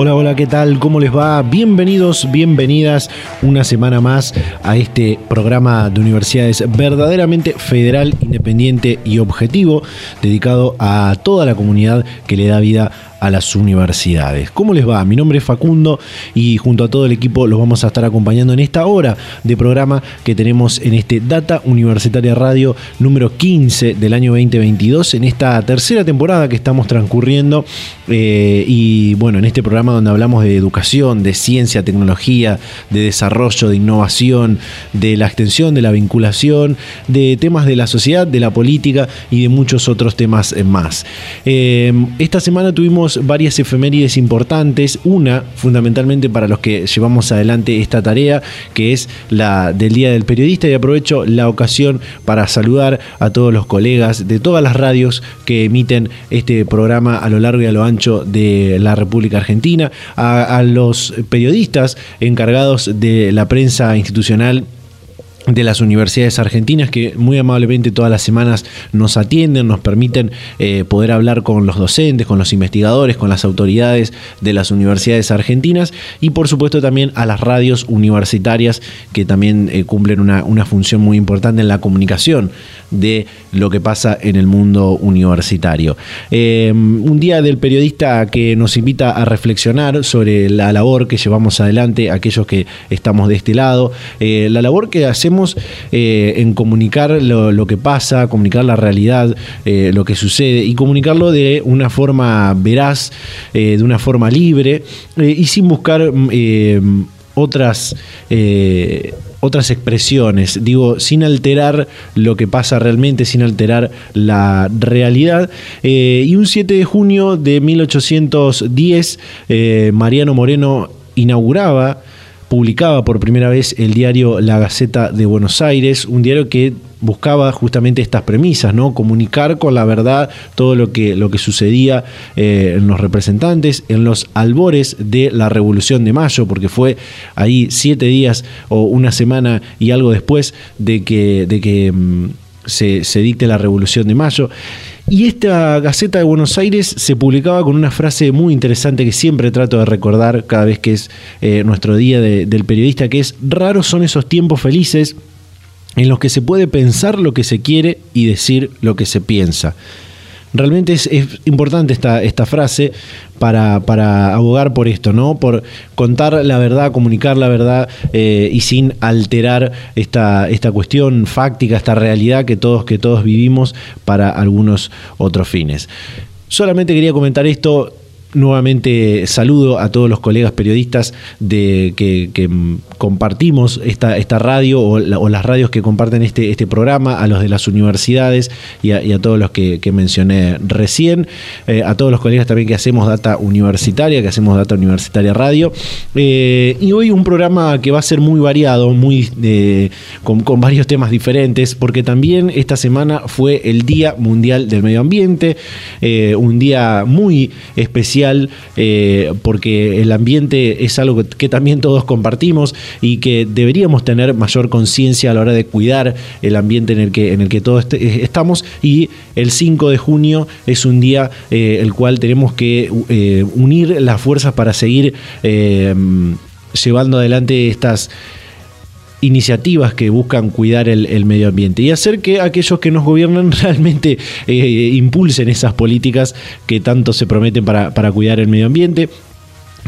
Hola, hola, ¿qué tal? ¿Cómo les va? Bienvenidos, bienvenidas una semana más a este programa de universidades verdaderamente federal, independiente y objetivo, dedicado a toda la comunidad que le da vida a las universidades. ¿Cómo les va? Mi nombre es Facundo y junto a todo el equipo los vamos a estar acompañando en esta hora de programa que tenemos en este Data Universitaria Radio número 15 del año 2022, en esta tercera temporada que estamos transcurriendo eh, y bueno, en este programa donde hablamos de educación, de ciencia, tecnología, de desarrollo, de innovación, de la extensión, de la vinculación, de temas de la sociedad, de la política y de muchos otros temas más. Eh, esta semana tuvimos varias efemérides importantes, una fundamentalmente para los que llevamos adelante esta tarea, que es la del Día del Periodista, y aprovecho la ocasión para saludar a todos los colegas de todas las radios que emiten este programa a lo largo y a lo ancho de la República Argentina, a, los periodistas encargados de la prensa institucional de las universidades argentinas que muy amablemente todas las semanas nos atienden, nos permiten eh, poder hablar con los docentes, con los investigadores, con las autoridades de las universidades argentinas y por supuesto también a las radios universitarias que también eh, cumplen una, una, función muy importante en la comunicación de lo que pasa en el mundo universitario. Eh, un día del periodista que nos invita a reflexionar sobre la labor que llevamos adelante aquellos que estamos de este lado, la labor que hacemos eh, en comunicar lo, que pasa, comunicar la realidad, eh, lo que sucede y comunicarlo de una forma veraz, eh, de una forma libre y sin buscar mm, otras otras expresiones, digo, sin alterar lo que pasa realmente, sin alterar la realidad. y un 7 de junio de 1810, Mariano Moreno inauguraba publicaba por primera vez el diario La Gaceta de Buenos Aires, un diario que buscaba justamente estas premisas, ¿no? Comunicar con la verdad todo lo que, lo que sucedía eh, en los representantes, en los albores de la Revolución de Mayo, porque fue ahí siete días o una semana y algo después de que, de que mm, se, se dicte la Revolución de Mayo. Y esta Gaceta de Buenos Aires se publicaba con una frase muy interesante que siempre trato de recordar cada vez que es eh, nuestro día del periodista, que es, raros son esos tiempos felices en los que se puede pensar lo que se quiere y decir lo que se piensa. Realmente es, importante esta, esta frase para, para, abogar por esto, ¿no? Por contar la verdad, comunicar la verdad eh, y sin alterar esta, esta cuestión fáctica, esta realidad que todos, que todos vivimos para algunos otros fines. Solamente quería comentar esto Nuevamente saludo a todos los colegas periodistas de, que, compartimos esta, esta radio o, las radios que comparten este, este programa, a los de las universidades y a, todos los que, mencioné recién, eh, a todos los colegas también que hacemos data universitaria, que hacemos data universitaria radio. Eh, y hoy un programa que va a ser muy variado, muy eh, con, con, varios temas diferentes, porque también esta semana fue el Día Mundial del Medio Ambiente, un día muy especial eh, porque el ambiente es algo que, también todos compartimos y que deberíamos tener mayor conciencia a la hora de cuidar el ambiente en el que, en el que todos eh, estamos. Y el 5 de junio es un día eh, el cual tenemos que unir las fuerzas para seguir llevando adelante estas iniciativas que buscan cuidar el, medio ambiente y hacer que aquellos que nos gobiernan realmente eh, impulsen esas políticas que tanto se prometen para, para cuidar el medio ambiente.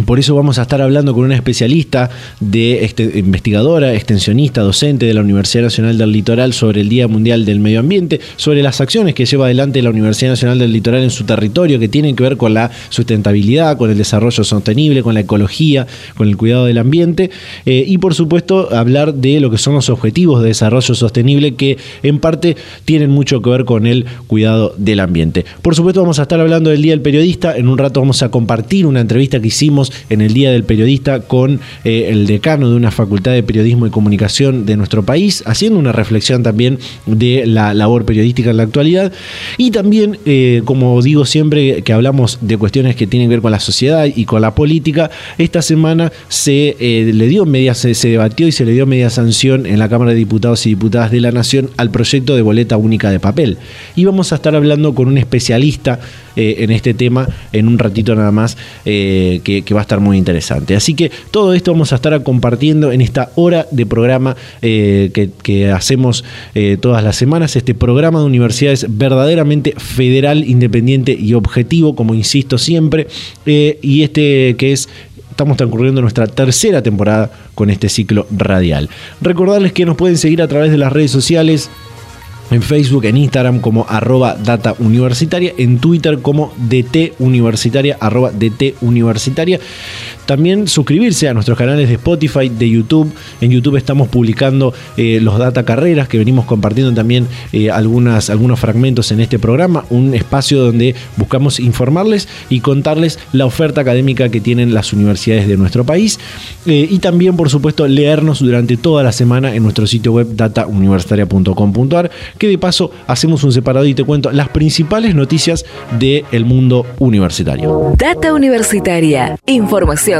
Por eso vamos a estar hablando con una especialista de este, investigadora, extensionista, docente de la Universidad Nacional del Litoral sobre el Día Mundial del Medio Ambiente, sobre las acciones que lleva adelante la Universidad Nacional del Litoral en su territorio que tienen que ver con la sustentabilidad, con el desarrollo sostenible, con la ecología, con el cuidado del ambiente eh, y por supuesto hablar de lo que son los objetivos de desarrollo sostenible que en parte tienen mucho que ver con el cuidado del ambiente. Por supuesto vamos a estar hablando del Día del Periodista, en un rato vamos a compartir una entrevista que hicimos en el Día del Periodista con eh, el decano de una facultad de periodismo y comunicación de nuestro país, haciendo una reflexión también de la labor periodística en la actualidad. Y también, eh, como digo siempre que hablamos de cuestiones que tienen que ver con la sociedad y con la política, esta semana se eh, le dio media, se debatió y se le dio media sanción en la Cámara de Diputados y Diputadas de la Nación al proyecto de boleta única de papel. Y vamos a estar hablando con un especialista eh, en este tema en un ratito nada más eh, que, va a estar muy interesante. Así que todo esto vamos a estar compartiendo en esta hora de programa eh, que, hacemos todas las semanas, este programa de universidades verdaderamente federal, independiente y objetivo, como insisto siempre, y este que es estamos transcurriendo nuestra tercera temporada con este ciclo radial. Recordarles que nos pueden seguir a través de las redes sociales en Facebook, en Instagram como arroba data universitaria, en Twitter como DT universitaria, arroba DT universitaria. También suscribirse a nuestros canales de Spotify, de YouTube. En YouTube estamos publicando eh, los data carreras que venimos compartiendo también eh, algunos fragmentos en este programa, un espacio donde buscamos informarles y contarles la oferta académica que tienen las universidades de nuestro país. Eh, y también, por supuesto, leernos durante toda la semana en nuestro sitio web datauniversitaria.com.ar que de paso hacemos un separado y te cuento las principales noticias del mundo universitario. Data Universitaria. Información,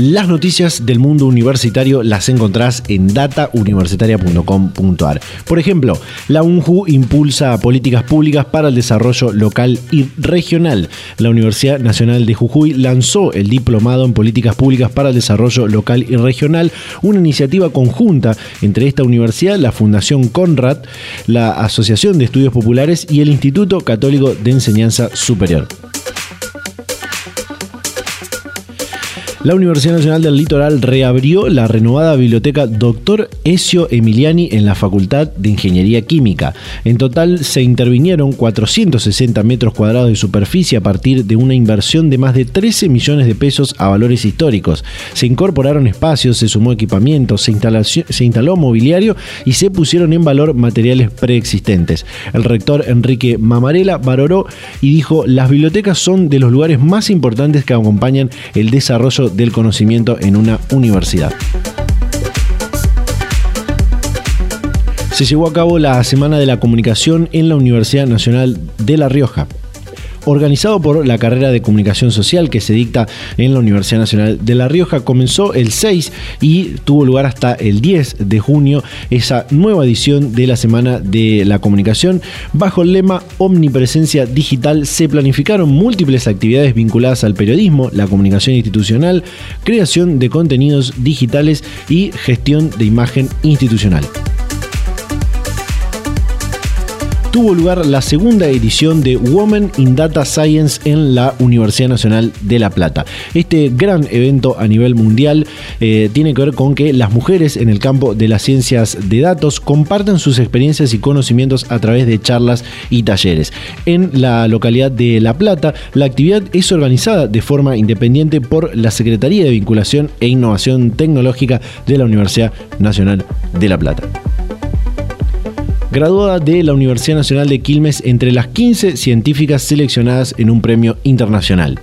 Las noticias del mundo universitario las encontrás en datauniversitaria.com.ar. Por ejemplo, la UNJU impulsa políticas públicas para el desarrollo local y regional. La Universidad Nacional de Jujuy lanzó el Diplomado en Políticas Públicas para el Desarrollo Local y Regional, una iniciativa conjunta entre esta universidad, la Fundación Conrad, la Asociación de Estudios Populares y el Instituto Católico de Enseñanza Superior. La Universidad Nacional del Litoral reabrió la renovada biblioteca Dr. Ezio Emiliani en la Facultad de Ingeniería Química. En total se intervinieron 460 metros cuadrados de superficie a partir de una inversión de más de 13 millones de pesos a valores históricos. Se incorporaron espacios, se sumó equipamiento, se, se instaló mobiliario y se pusieron en valor materiales preexistentes. El rector Enrique Mamarela valoró y dijo, las bibliotecas son de los lugares más importantes que acompañan el desarrollo del conocimiento en una universidad. Se llevó a cabo la Semana de la Comunicación en la Universidad Nacional de La Rioja organizado por la carrera de comunicación social que se dicta en la Universidad Nacional de La Rioja. Comenzó el 6 y tuvo lugar hasta el 10 de junio esa nueva edición de la Semana de la Comunicación. Bajo el lema Omnipresencia Digital se planificaron múltiples actividades vinculadas al periodismo, la comunicación institucional, creación de contenidos digitales y gestión de imagen institucional tuvo lugar la segunda edición de Women in Data Science en la Universidad Nacional de La Plata. Este gran evento a nivel mundial eh, tiene que ver con que las mujeres en el campo de las ciencias de datos comparten sus experiencias y conocimientos a través de charlas y talleres. En la localidad de La Plata, la actividad es organizada de forma independiente por la Secretaría de Vinculación e Innovación Tecnológica de la Universidad Nacional de La Plata graduada de la Universidad Nacional de Quilmes entre las 15 científicas seleccionadas en un premio internacional.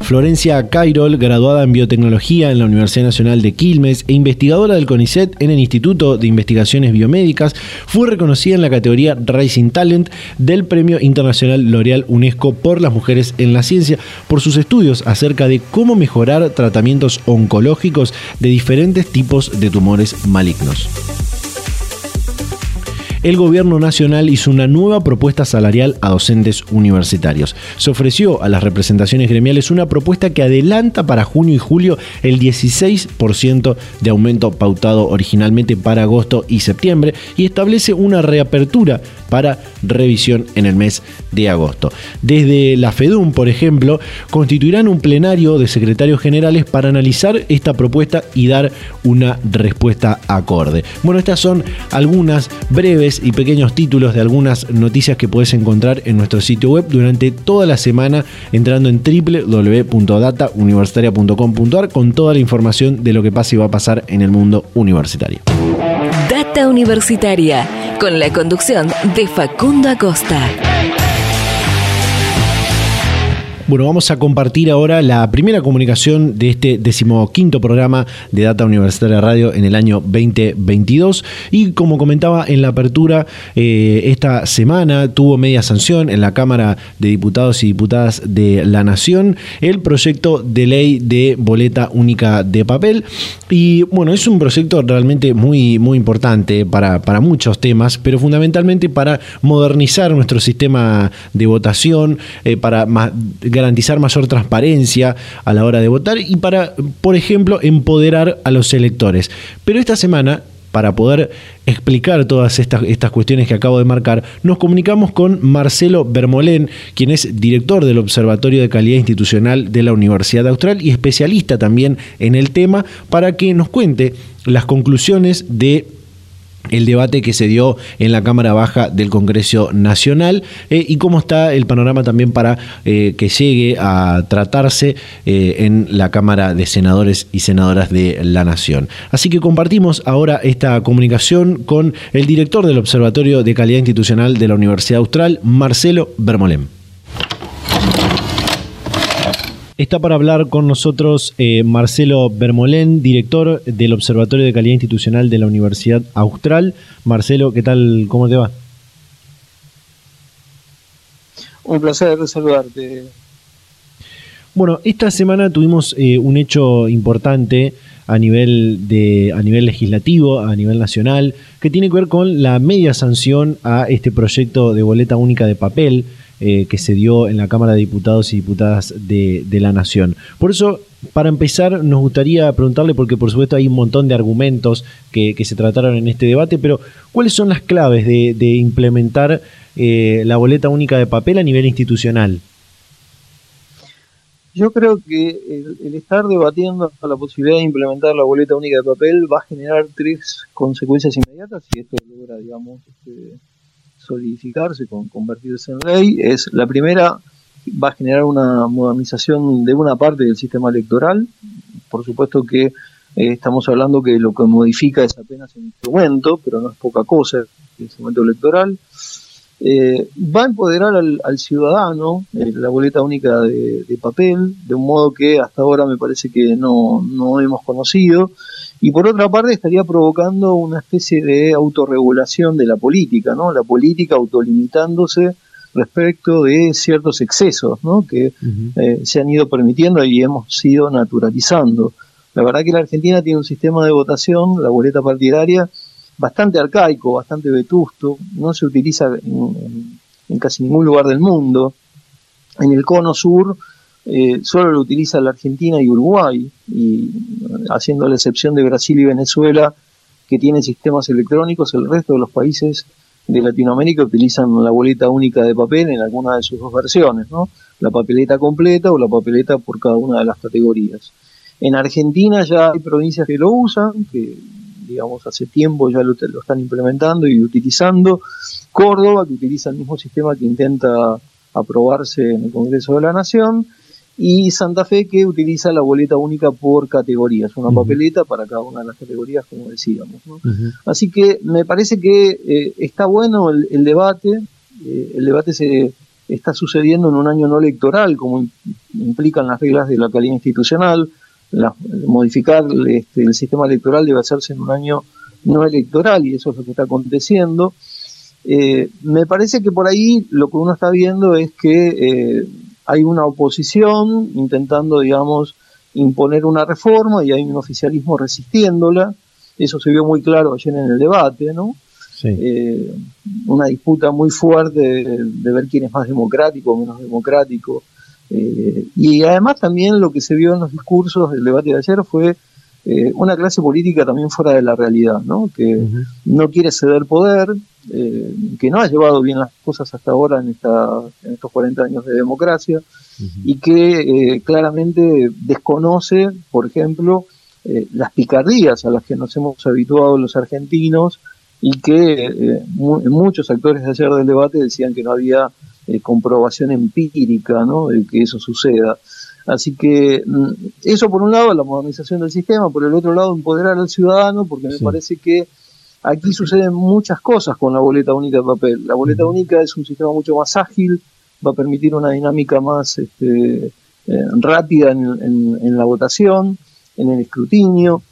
Florencia Cairol, graduada en biotecnología en la Universidad Nacional de Quilmes e investigadora del CONICET en el Instituto de Investigaciones Biomédicas, fue reconocida en la categoría Rising Talent del Premio Internacional L'Oreal UNESCO por las mujeres en la ciencia por sus estudios acerca de cómo mejorar tratamientos oncológicos de diferentes tipos de tumores malignos el gobierno nacional hizo una nueva propuesta salarial a docentes universitarios. Se ofreció a las representaciones gremiales una propuesta que adelanta para junio y julio el 16% de aumento pautado originalmente para agosto y septiembre y establece una reapertura para revisión en el mes de agosto. Desde la FEDUM, por ejemplo, constituirán un plenario de secretarios generales para analizar esta propuesta y dar una respuesta acorde. Bueno, estas son algunas breves y pequeños títulos de algunas noticias que puedes encontrar en nuestro sitio web durante toda la semana entrando en www.datauniversitaria.com.ar con toda la información de lo que pasa y va a pasar en el mundo universitario. Data Universitaria, con la conducción de Facundo Acosta. Bueno, vamos a compartir ahora la primera comunicación de este decimoquinto programa de Data Universitaria Radio en el año 2022. Y como comentaba en la apertura, eh, esta semana tuvo media sanción en la Cámara de Diputados y Diputadas de la Nación el proyecto de ley de boleta única de papel. Y bueno, es un proyecto realmente muy, muy importante para, para muchos temas, pero fundamentalmente para modernizar nuestro sistema de votación, eh, para más garantizar mayor transparencia a la hora de votar y para, por ejemplo, empoderar a los electores. Pero esta semana para poder explicar todas estas, estas, cuestiones que acabo de marcar, nos comunicamos con Marcelo Bermolén, quien es director del Observatorio de Calidad Institucional de la Universidad Austral y especialista también en el tema, para que nos cuente las conclusiones de el debate que se dio en la Cámara Baja del Congreso Nacional eh, y cómo está el panorama también para eh, que llegue a tratarse eh, en la Cámara de Senadores y Senadoras de la Nación. Así que compartimos ahora esta comunicación con el director del Observatorio de Calidad Institucional de la Universidad Austral, Marcelo Bermolén. Está para hablar con nosotros eh, Marcelo Bermolén, director del Observatorio de Calidad Institucional de la Universidad Austral. Marcelo, ¿qué tal? ¿Cómo te va? Un placer saludarte. Bueno, esta semana tuvimos eh, un hecho importante a nivel, de, a nivel legislativo, a nivel nacional, que tiene que ver con la media sanción a este proyecto de boleta única de papel eh, que se dio en la Cámara de Diputados y Diputadas de, la Nación. Por eso, para empezar, nos gustaría preguntarle, porque por supuesto hay un montón de argumentos que, se trataron en este debate, pero ¿cuáles son las claves de, implementar eh, la boleta única de papel a nivel institucional? Yo creo que el, estar debatiendo la posibilidad de implementar la boleta única de papel va a generar tres consecuencias inmediatas y esto logra, digamos, este, solidificarse, con convertirse en ley, es la primera va a generar una modernización de una parte del sistema electoral. Por supuesto que eh, estamos hablando que lo que modifica es apenas un instrumento, pero no es poca cosa el instrumento electoral. Eh, va a empoderar al, ciudadano eh, la boleta única de, papel, de un modo que hasta ahora me parece que no, no hemos conocido y por otra parte estaría provocando una especie de autorregulación de la política, ¿no? La política autolimitándose respecto de ciertos excesos, ¿no? Que eh, se han ido permitiendo y hemos ido naturalizando. La verdad que la Argentina tiene un sistema de votación, la boleta partidaria, bastante arcaico, bastante vetusto, no se utiliza en casi ningún lugar del mundo. En el cono sur eh, solo lo utiliza la Argentina y Uruguay, y haciendo la excepción de Brasil y Venezuela, que tienen sistemas electrónicos, el resto de los países de Latinoamérica utilizan la boleta única de papel en alguna de sus dos versiones, ¿no? la papeleta completa o la papeleta por cada una de las categorías. En Argentina ya hay provincias que lo usan, que digamos hace tiempo ya lo, lo están implementando y utilizando. Córdoba, que utiliza el mismo sistema que intenta aprobarse en el Congreso de la Nación, y Santa Fe que utiliza la boleta única por categorías, una papeleta para cada una de las categorías, como decíamos. Así que me parece que eh, está bueno el, debate, eh, el debate se está sucediendo en un año no electoral, como implican las reglas de la calidad institucional, modificar este, el sistema electoral debe hacerse en un año no electoral y eso es lo que está aconteciendo. Eh, me parece que por ahí lo que uno está viendo es que hay una oposición intentando, digamos, imponer una reforma y hay un oficialismo resistiéndola. Eso se vio muy claro ayer en el debate, ¿no? Eh, una disputa muy fuerte de, ver quién es más democrático o menos democrático. Eh, y además también lo que se vio en los discursos del debate de ayer fue eh, una clase política también fuera de la realidad, ¿no? que no quiere ceder poder, eh, que no ha llevado bien las cosas hasta ahora en, esta, en estos 40 años de democracia y que eh, claramente desconoce, por ejemplo, las picardías a las que nos hemos habituado los argentinos y que eh, muchos actores de ayer del debate decían que no había eh, comprobación empírica ¿no? de que eso suceda. Así que mm, eso por un lado, la modernización del sistema, por el otro lado, empoderar al ciudadano, porque me parece que aquí suceden muchas cosas con la boleta única de papel. La boleta única es un sistema mucho más ágil, va a permitir una dinámica más este, eh, rápida en, la votación, en el escrutinio.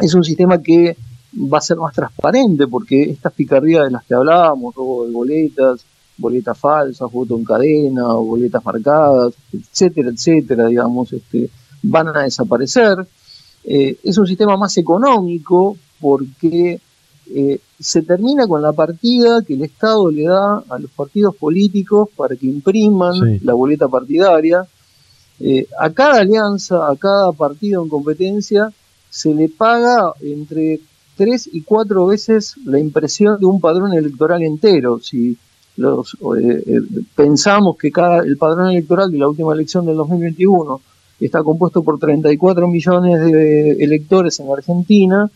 Es un sistema que va a ser más transparente porque estas picardías de las que hablábamos, robo de boletas, boletas falsas, voto en cadena, o boletas marcadas, etcétera, etcétera, digamos, este, van a desaparecer. Eh, es un sistema más económico porque eh, se termina con la partida que el Estado le da a los partidos políticos para que impriman la boleta partidaria eh, a cada alianza, a cada partido en competencia, se le paga entre tres y cuatro veces la impresión de un padrón electoral entero. Si los, eh, eh, pensamos que cada, el padrón electoral de la última elección del 2021 está compuesto por 34 millones de electores en Argentina,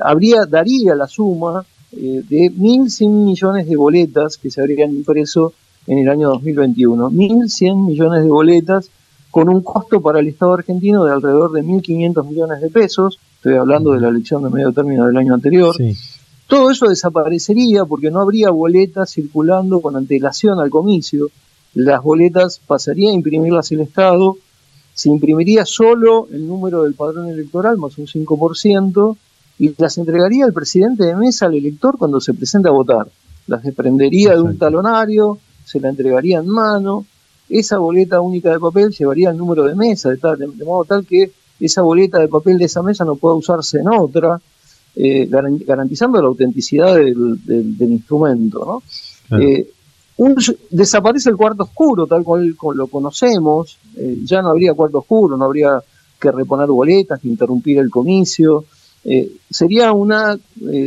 habría, daría la suma de 1.100 millones de boletas que se habrían impreso en el año 2021. 1.100 millones de boletas con un costo para el Estado argentino de alrededor de 1.500 millones de pesos, estoy hablando de la elección de medio término del año anterior, todo eso desaparecería porque no habría boletas circulando con antelación al comicio, las boletas pasaría a imprimirlas el Estado, se imprimiría solo el número del padrón electoral más un 5%, y las entregaría el presidente de mesa al elector cuando se presenta a votar. Las desprendería de un talonario, se la entregaría en mano, esa boleta única de papel llevaría el número de mesa, de, tal, de, modo tal que esa boleta de papel de esa mesa no pueda usarse en otra, eh, garantizando la autenticidad del, instrumento. Eh, desaparece el cuarto oscuro, tal cual lo conocemos, eh, ya no habría cuarto oscuro, no habría que reponer boletas, que interrumpir el comicio, sería una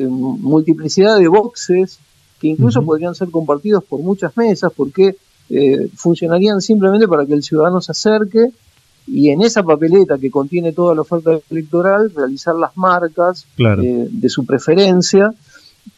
multiplicidad de boxes que incluso podrían ser compartidos por muchas mesas, porque eh, funcionarían simplemente para que el ciudadano se acerque y en esa papeleta que contiene toda la oferta electoral realizar las marcas eh, de su preferencia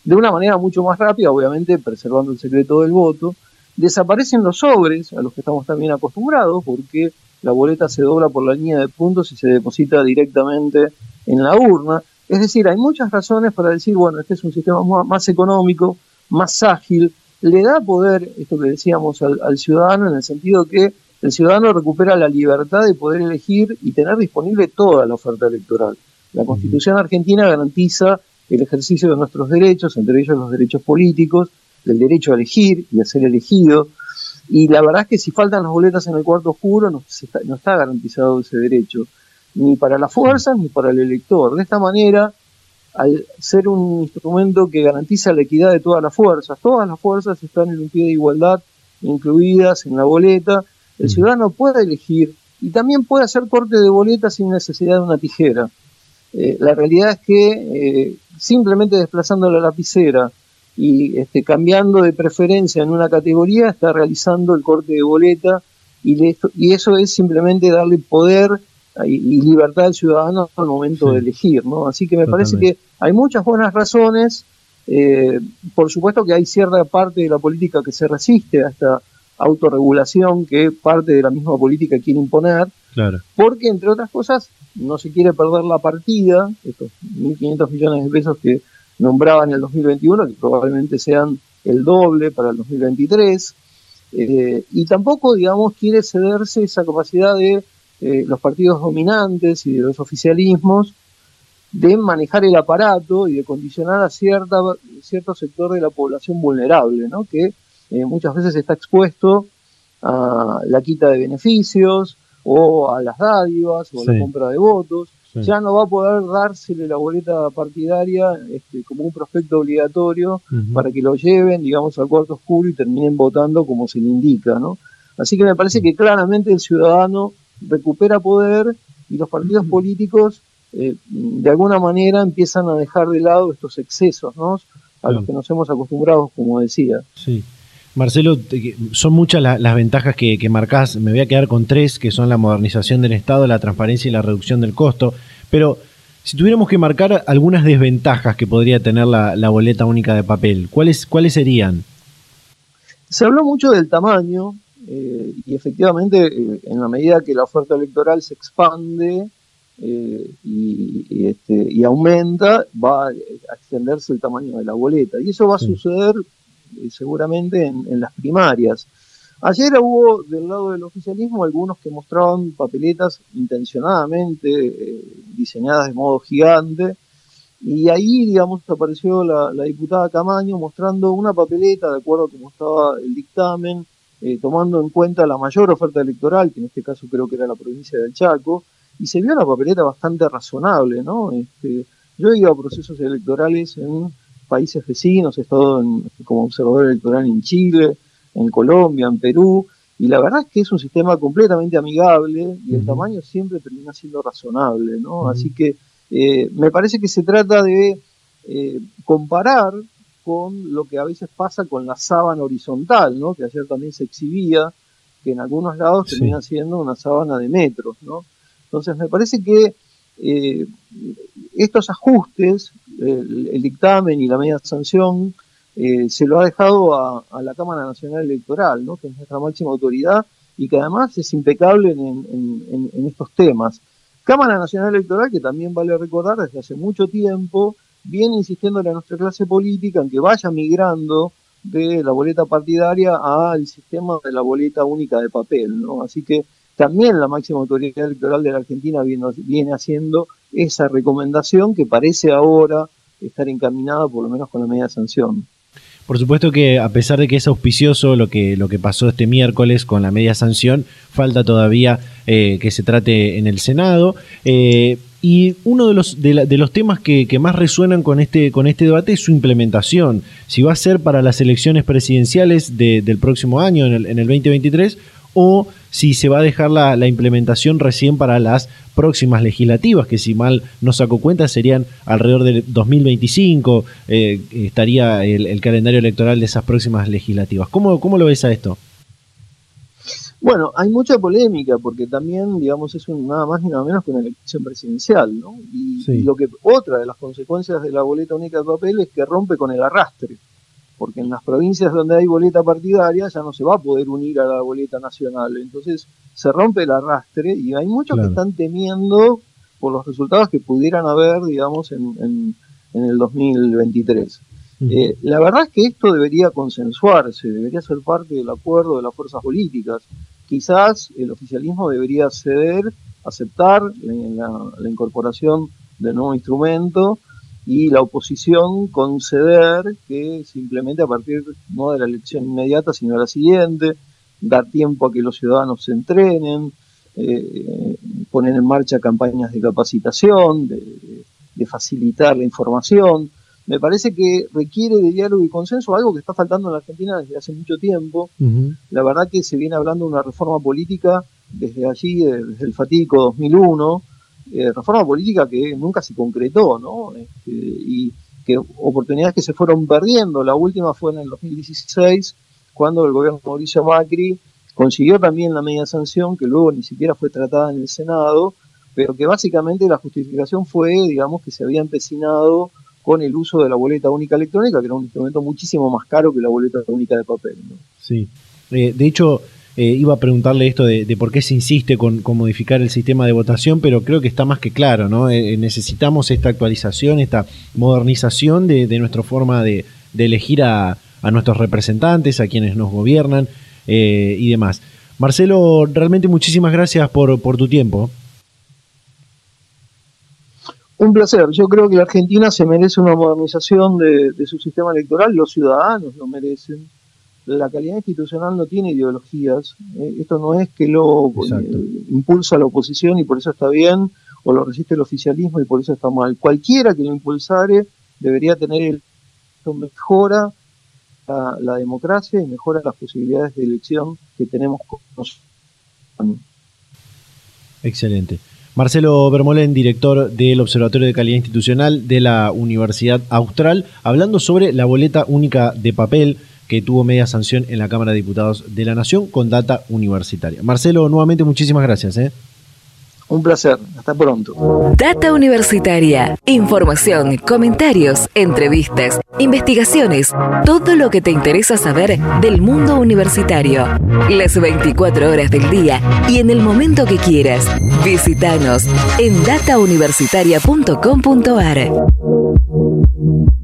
de una manera mucho más rápida, obviamente preservando el secreto del voto. Desaparecen los sobres, a los que estamos también acostumbrados, porque la boleta se dobla por la línea de puntos y se deposita directamente en la urna. Es decir, hay muchas razones para decir, bueno, este es un sistema más económico, más ágil, le da poder, esto que decíamos, al, ciudadano en el sentido que el ciudadano recupera la libertad de poder elegir y tener disponible toda la oferta electoral. La Constitución argentina garantiza el ejercicio de nuestros derechos, entre ellos los derechos políticos, el derecho a elegir y a ser elegido. Y la verdad es que si faltan las boletas en el cuarto oscuro, no está, no está garantizado ese derecho, ni para las fuerzas ni para el elector. De esta manera, al ser un instrumento que garantiza la equidad de todas las fuerzas. Todas las fuerzas están en un pie de igualdad, incluidas en la boleta. El ciudadano puede elegir y también puede hacer corte de boleta sin necesidad de una tijera. Eh, la realidad es que eh, simplemente desplazando la lapicera y este, cambiando de preferencia en una categoría está realizando el corte de boleta y, y eso es simplemente darle poder y, libertad al ciudadano al momento de elegir, ¿no? Así que me parece que hay muchas buenas razones. Eh, por supuesto que hay cierta parte de la política que se resiste a esta autorregulación que parte de la misma política quiere imponer, claro. porque entre otras cosas no se quiere perder la partida, estos 1.500 millones de pesos que nombraban en el 2021, que probablemente sean el doble para el 2023, eh, y tampoco, digamos, quiere cederse esa capacidad de eh, los partidos dominantes y de los oficialismos de manejar el aparato y de condicionar a cierta, cierto sector de la población vulnerable, ¿no? que eh, muchas veces está expuesto a la quita de beneficios o a las dádivas o a la compra de votos. Ya no va a poder dársele la boleta partidaria este, como un prospecto obligatorio para que lo lleven, digamos, al cuarto oscuro y terminen votando como se le indica. ¿no? Así que me parece que claramente el ciudadano recupera poder y los partidos políticos eh, de alguna manera empiezan a dejar de lado estos excesos, ¿no? A los que nos hemos acostumbrado, como decía. Sí. Marcelo, son muchas las ventajas que, que marcás. Me voy a quedar con tres, que son la modernización del Estado, la transparencia y la reducción del costo. Pero Si tuviéramos que marcar algunas desventajas que podría tener la, boleta única de papel, ¿cuáles, ¿cuáles serían? Se habló mucho del tamaño eh, y efectivamente eh, en la medida que la oferta electoral se expande eh, y, este, y, aumenta, va a extenderse el tamaño de la boleta. Y eso va a suceder seguramente en las primarias. Ayer hubo del lado del oficialismo algunos que mostraban papeletas intencionadamente eh, diseñadas de modo gigante y ahí, digamos, apareció la, diputada Camaño mostrando una papeleta de acuerdo a cómo estaba el dictamen, eh, tomando en cuenta la mayor oferta electoral, que en este caso creo que era la provincia del Chaco, y se vio una papeleta bastante razonable, ¿no? Este, yo he ido a procesos electorales en países vecinos, he estado como observador electoral en Chile, en Colombia, en Perú, y la verdad es que es un sistema completamente amigable y el tamaño siempre termina siendo razonable, ¿no? Así que eh, me parece que se trata de eh, comparar con lo que a veces pasa con la sábana horizontal, ¿no? Que ayer también se exhibía, que en algunos lados termina siendo una sábana de metros, ¿no? Entonces me parece que eh, estos ajustes, el, dictamen y la media sanción, eh, se lo ha dejado a, la Cámara Nacional Electoral, ¿no? que es nuestra máxima autoridad y que además es impecable en, estos temas. Cámara Nacional Electoral, que también vale recordar desde hace mucho tiempo, viene insistiendo en nuestra clase política en que vaya migrando de la boleta partidaria al sistema de la boleta única de papel. ¿no? Así que también la máxima autoridad electoral de la Argentina viene, viene haciendo esa recomendación que parece ahora estar encaminada por lo menos con la media sanción. Por supuesto que a pesar de que es auspicioso lo que, lo que pasó este miércoles con la media sanción, falta todavía eh, que se trate en el Senado. Eh, y uno de los, de, los temas que, más resuenan con este, con este debate es su implementación. Si va a ser para las elecciones presidenciales del próximo año, en el, en el 2023, o si se va a dejar la, implementación recién para las próximas legislativas, que si mal no saco cuenta serían alrededor del 2025, eh, estaría el, calendario electoral de esas próximas legislativas. ¿Cómo, ¿Cómo lo ves a esto? Bueno, hay mucha polémica porque también, digamos, es nada más ni nada menos que una elección presidencial, ¿no? Y, y, lo que otra de las consecuencias de la boleta única de papel es que rompe con el arrastre porque en las provincias donde hay boleta partidaria ya no se va a poder unir a la boleta nacional. Entonces se rompe el arrastre y hay muchos que están temiendo por los resultados que pudieran haber, digamos, en, en, el 2023. Eh, la verdad es que esto debería consensuarse, debería ser parte del acuerdo de las fuerzas políticas. Quizás el oficialismo debería ceder, aceptar la, la incorporación del nuevo instrumento, y la oposición conceder que simplemente a partir no de la elección inmediata, sino de la siguiente, dar tiempo a que los ciudadanos se entrenen, eh, poner en marcha campañas de capacitación, de, facilitar la información. Me parece que requiere de diálogo y consenso, algo que está faltando en la Argentina desde hace mucho tiempo. La verdad que se viene hablando de una reforma política desde allí, desde el fatídico 2001, eh, reforma política que nunca se concretó, ¿no? Este, y que oportunidades que se fueron perdiendo. La última fue en el 2016, cuando el gobierno de Mauricio Macri consiguió también la media sanción, que luego ni siquiera fue tratada en el Senado, pero que básicamente la justificación fue, digamos, que se había empecinado con el uso de la boleta única electrónica, que era un instrumento muchísimo más caro que la boleta única de papel. ¿no? Sí. Eh, de hecho, eh, iba a preguntarle esto de, por qué se insiste con, modificar el sistema de votación, pero creo que está más que claro, ¿no? Eh, eh, necesitamos esta actualización, esta modernización de, nuestra forma de, elegir a, nuestros representantes, a quienes nos gobiernan y demás. Marcelo, realmente muchísimas gracias por, tu tiempo. Un placer. Yo creo que la Argentina se merece una modernización de, de, su sistema electoral, los ciudadanos lo merecen la calidad institucional no tiene ideologías. Eh, esto no es que lo eh, impulsa la oposición y por eso está bien, o lo resiste el oficialismo y por eso está mal. Cualquiera que lo impulsare debería tener el mejora la, democracia y mejora las posibilidades de elección que tenemos con nosotros. Excelente. Marcelo Bermolén, director del Observatorio de Calidad Institucional de la Universidad Austral, hablando sobre la boleta única de papel que tuvo media sanción en la Cámara de Diputados de la Nación con data universitaria. Marcelo, nuevamente muchísimas gracias. ¿eh? Un placer, hasta pronto. Data Universitaria, información, comentarios, entrevistas, investigaciones, todo lo que te interesa saber del mundo universitario. Las 24 horas del día y en el momento que quieras. Visítanos en datauniversitaria.com.ar.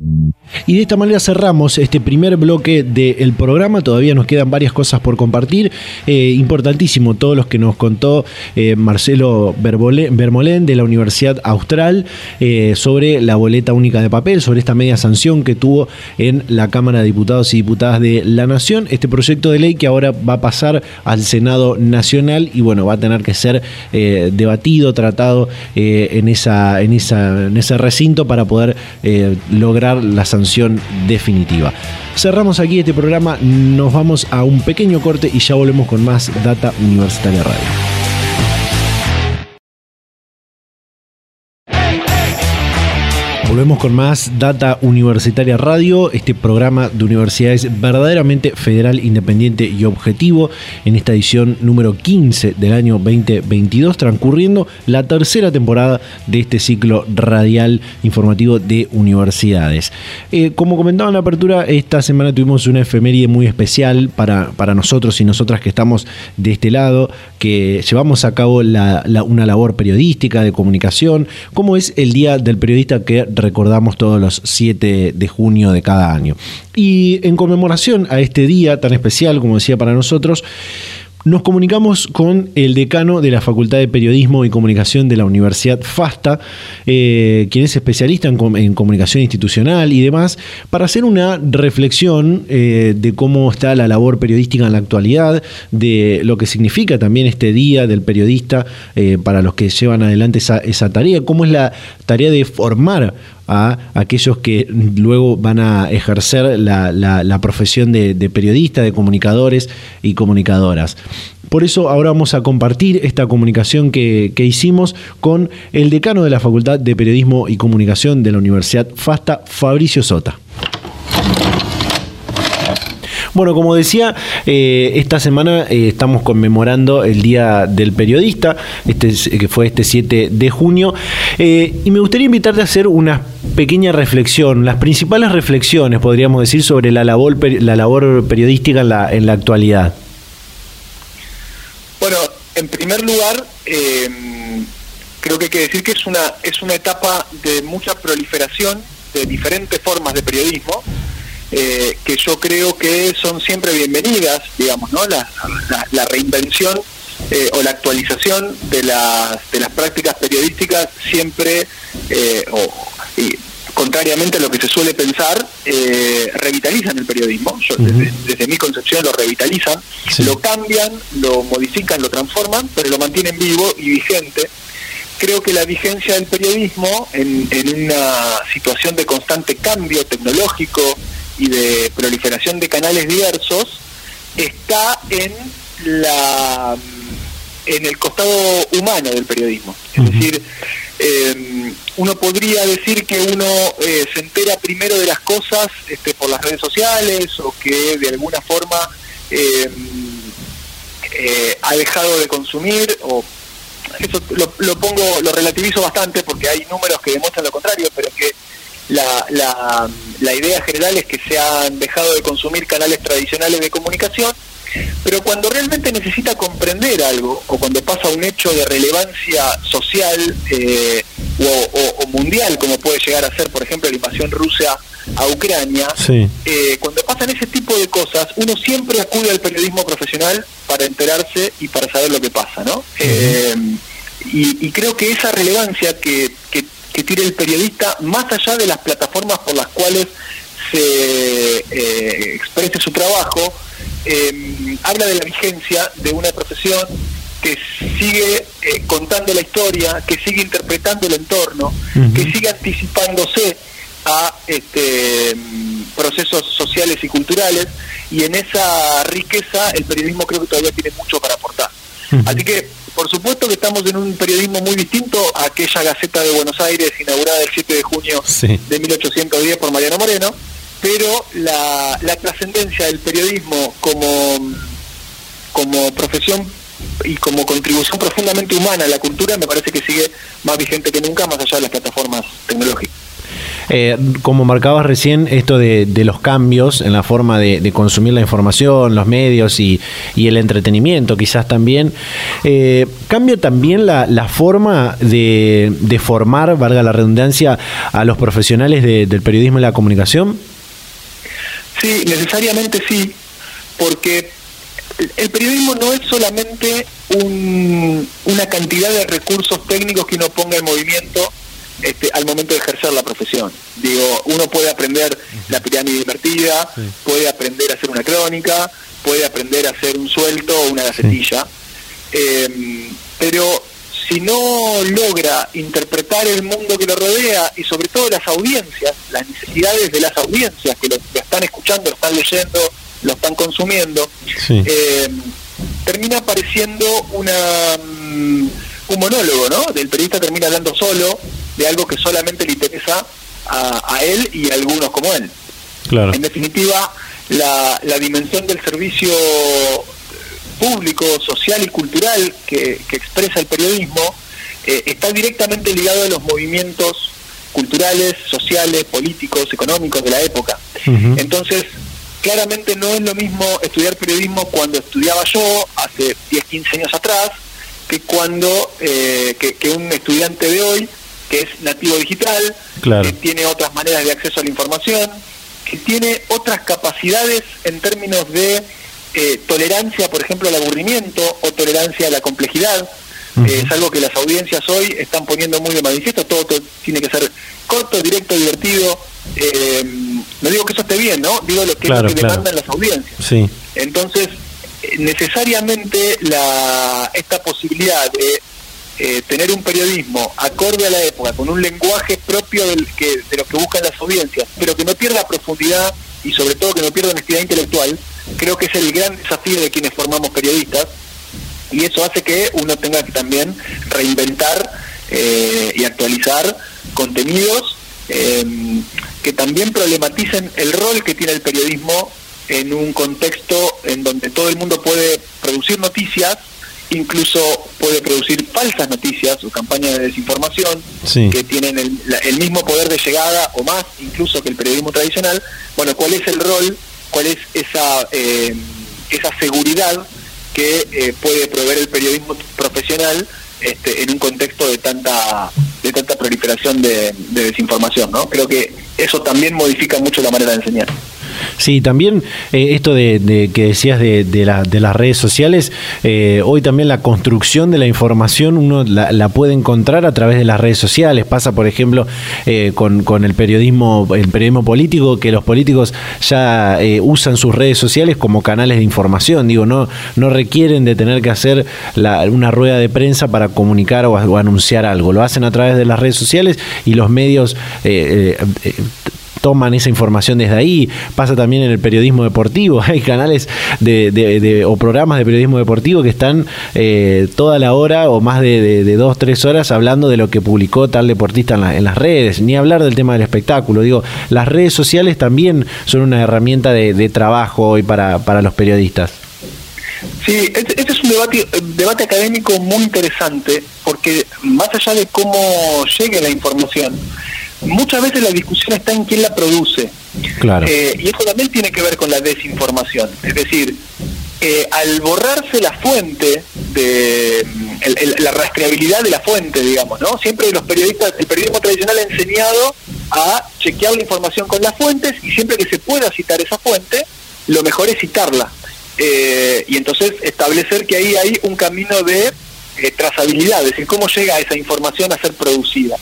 Y de esta manera cerramos este primer bloque del programa. Todavía nos quedan varias cosas por compartir. Eh, importantísimo, todos los que nos contó eh, Marcelo Bermolén de la Universidad Austral eh, sobre la boleta única de papel, sobre esta media sanción que tuvo en la Cámara de Diputados y Diputadas de la Nación. Este proyecto de ley que ahora va a pasar al Senado Nacional y bueno, va a tener que ser debatido, tratado en, esa, en, esa, en ese recinto para poder lograr la sanción definitiva. Cerramos aquí este programa, nos vamos a un pequeño corte y ya volvemos con más Data Universitaria Radio. Volvemos con más Data Universitaria Radio, este programa de universidades verdaderamente federal, independiente y objetivo, en esta edición número 15 del año 2022, transcurriendo la tercera temporada de este ciclo radial informativo de universidades. Eh, como comentaba en la apertura, esta semana tuvimos una efeméride muy especial para, para nosotros y nosotras que estamos de este lado, que llevamos a cabo una labor periodística de comunicación, como es el Día del Periodista que recordamos todos los 7 de junio de cada año. Y en conmemoración a este día tan especial, como decía para nosotros, nos comunicamos con el decano de la Facultad de Periodismo y Comunicación de la Universidad FASTA, eh, quien es especialista en, comunicación institucional y demás, para hacer una reflexión eh, de cómo está la labor periodística en la actualidad, de lo que significa también este día del periodista eh, para los que llevan adelante esa, esa tarea, cómo es la tarea de formar a aquellos que luego van a ejercer la, profesión de, periodista, de comunicadores y comunicadoras. Por eso ahora vamos a compartir esta comunicación que, que, hicimos con el decano de la Facultad de Periodismo y Comunicación de la Universidad FASTA, Fabricio Sota. Bueno, como decía, eh, esta semana eh, estamos conmemorando el Día del Periodista, este, que fue este 7 de junio, eh, y me gustaría invitarte a hacer una pequeña reflexión, las principales reflexiones, podríamos decir, sobre la labor, la labor periodística en la, en la actualidad. Bueno, en primer lugar, creo que hay que decir que es una, es una etapa de mucha proliferación de diferentes formas de periodismo eh, que yo creo que son siempre bienvenidas, digamos, ¿no? La, reinvención eh, o la actualización de las, de las prácticas periodísticas siempre, eh, o, contrariamente a lo que se suele pensar, revitalizan el periodismo. desde, mi concepción lo revitalizan, lo cambian, lo modifican, lo transforman, pero lo mantienen vivo y vigente creo que la vigencia del periodismo en, en, una situación de constante cambio tecnológico, y de proliferación de canales diversos está en la en el costado humano del periodismo. Es decir, eh, uno podría decir que uno eh, se entera primero de las cosas este, por las redes sociales o que de alguna forma eh, ha dejado de consumir o eso lo, lo, pongo lo relativizo bastante porque hay números que demuestran lo contrario pero que la, la, la idea general es que se han dejado de consumir canales tradicionales de comunicación, pero cuando realmente necesita comprender algo, o cuando pasa un hecho de relevancia social eh, o, mundial, como puede llegar a ser, por ejemplo, la invasión rusa a Ucrania, eh, cuando pasan ese tipo de cosas, uno siempre acude al periodismo profesional para enterarse y para saber lo que pasa, ¿no? Eh, y, y, creo que esa relevancia que, que que tiene el periodista más allá de las plataformas por las cuales se eh, exprese su trabajo, em, habla de la vigencia de una profesión que sigue eh, contando la historia, que sigue interpretando el entorno, que sigue anticipándose a este, procesos sociales y culturales, y en esa riqueza el periodismo creo que todavía tiene mucho para aportar. Así que por supuesto que estamos en un periodismo muy distinto a aquella Gaceta de Buenos Aires inaugurada el 7 de junio de 1810 por Mariano Moreno, pero la, trascendencia del periodismo como, como profesión y como contribución profundamente humana a la cultura, me parece que sigue más vigente que nunca, más allá de las plataformas tecnológicas. Eh, como marcabas recién, esto de, los cambios en la forma de, consumir la información, los medios y, el entretenimiento quizás también, eh, ¿cambia también la, forma de, formar, valga la redundancia, a los profesionales del periodismo y la comunicación? Sí, necesariamente sí, porque el periodismo no es solamente una cantidad de recursos técnicos que uno ponga en movimiento este, al momento de ejercer la profesión. Digo, uno puede aprender la pirámide invertida, puede aprender a hacer una crónica, puede aprender a hacer un suelto o una gacetilla, em, pero si no logra interpretar el mundo que lo rodea y sobre todo las audiencias, las necesidades de las audiencias que lo, están escuchando, lo están leyendo, lo están consumiendo, em, termina apareciendo una, mm, un monólogo, ¿no? El periodista termina hablando solo, de algo que solamente le interesa a, él y a algunos como él. En definitiva, la, dimensión del servicio público, social y cultural que, expresa el periodismo eh, está directamente ligado a los movimientos culturales, sociales, políticos, económicos de la época. Entonces, claramente no es lo mismo estudiar periodismo cuando estudiaba yo, hace 10, 15 años atrás, que cuando eh, que un estudiante de hoy que es nativo digital, que tiene otras maneras de acceso a la información, que tiene otras capacidades en términos de eh, tolerancia, por ejemplo, al aburrimiento o tolerancia a la complejidad. Eh, es algo que las audiencias hoy están poniendo muy de manifiesto. Todo, tiene que ser corto, directo, divertido. Eh, no digo que eso esté bien, ¿no? Digo lo que, es lo que demandan las audiencias. Entonces, necesariamente la, esta posibilidad de eh, tener un periodismo acorde a la época, con un lenguaje propio del que, de lo que buscan las audiencias, pero que no pierda profundidad y sobre todo que no pierda honestidad intelectual, creo que es el gran desafío de quienes formamos periodistas. Y eso hace que uno tenga que también reinventar eh, y actualizar contenidos eh, que también problematicen el rol que tiene el periodismo en un contexto en donde todo el mundo puede producir noticias incluso puede producir falsas noticias o campañas de desinformación que tienen el, mismo poder de llegada o más incluso que el periodismo tradicional. Bueno, ¿cuál es el rol? ¿Cuál es esa, eh, esa seguridad que eh, puede proveer el periodismo profesional este, en un contexto de tanta de tanta proliferación de, de desinformación? ¿no? Creo que eso también modifica mucho la manera de enseñar. Sí, también eh, esto de, que decías de, las redes sociales, eh, hoy también la construcción de la información uno la, puede encontrar a través de las redes sociales. Pasa, por ejemplo, eh, con, el periodismo, el periodismo político, que los políticos ya usan sus redes sociales como canales de información. Digo, no, no requieren de tener que hacer una rueda de prensa para comunicar o, o, anunciar algo. Lo hacen a través de las redes sociales y los medios toman esa información desde ahí. Pasa también en el periodismo deportivo. Hay canales de, o programas de periodismo deportivo que están eh, toda la hora o más de, dos, tres horas hablando de lo que publicó tal deportista en, las redes. Ni hablar del tema del espectáculo. Digo, las redes sociales también son una herramienta de, trabajo hoy para, para los periodistas. Sí, este, este, es un debate, debate académico muy interesante porque más allá de cómo llegue la información, muchas veces la discusión está en quién la produce. Claro. Eh, y eso también tiene que ver con la desinformación. Es decir, eh, al borrarse la fuente de la rastreabilidad de la fuente, digamos, ¿no? Siempre los periodistas, el periodismo tradicional ha enseñado a chequear la información con las fuentes y siempre que se pueda citar esa fuente, lo mejor es citarla. Eh, y entonces establecer que ahí hay un camino de trazabilidad, es decir, cómo llega esa información a ser producida.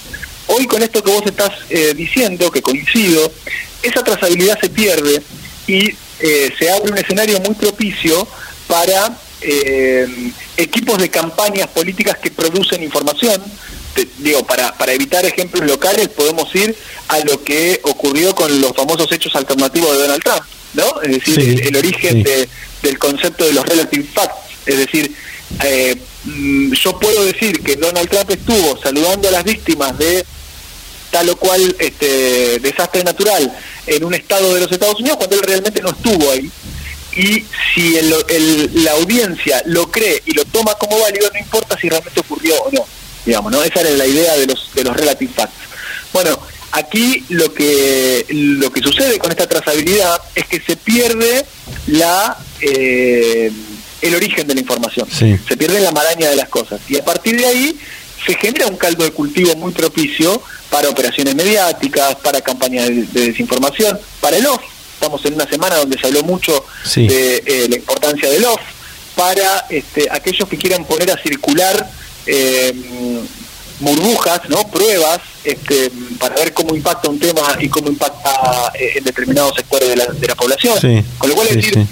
Hoy con esto que vos estás eh, diciendo, que coincido, esa trazabilidad se pierde y eh, se abre un escenario muy propicio para eh, equipos de campañas políticas que producen información. digo, para, para evitar ejemplos locales podemos ir a lo que ocurrió con los famosos hechos alternativos de Donald Trump, ¿no? Es decir, el, origen del concepto de los relative facts, es decir, mm, yo puedo decir que Donald Trump estuvo saludando a las víctimas de tal o cual este, desastre natural en un estado de los Estados Unidos cuando él realmente no estuvo ahí. y si la audiencia lo cree y lo toma como válido, no importa si realmente ocurrió o no. Digamos, ¿no? Esa era la idea de los, de los relative facts. Bueno, aquí lo que, lo que sucede con esta trazabilidad es que se pierde la... Eh, el origen de la información. Se pierde la maraña de las cosas. Y a partir de ahí se genera un caldo de cultivo muy propicio para operaciones mediáticas, para campañas de, desinformación, para el off. Estamos en una semana donde se habló mucho de eh, la importancia del off, para este, aquellos que quieran poner a circular eh, burbujas, ¿no? pruebas, este, para ver cómo impacta un tema y cómo impacta eh, en determinados sectores de la, de la población. Con lo cual es decir,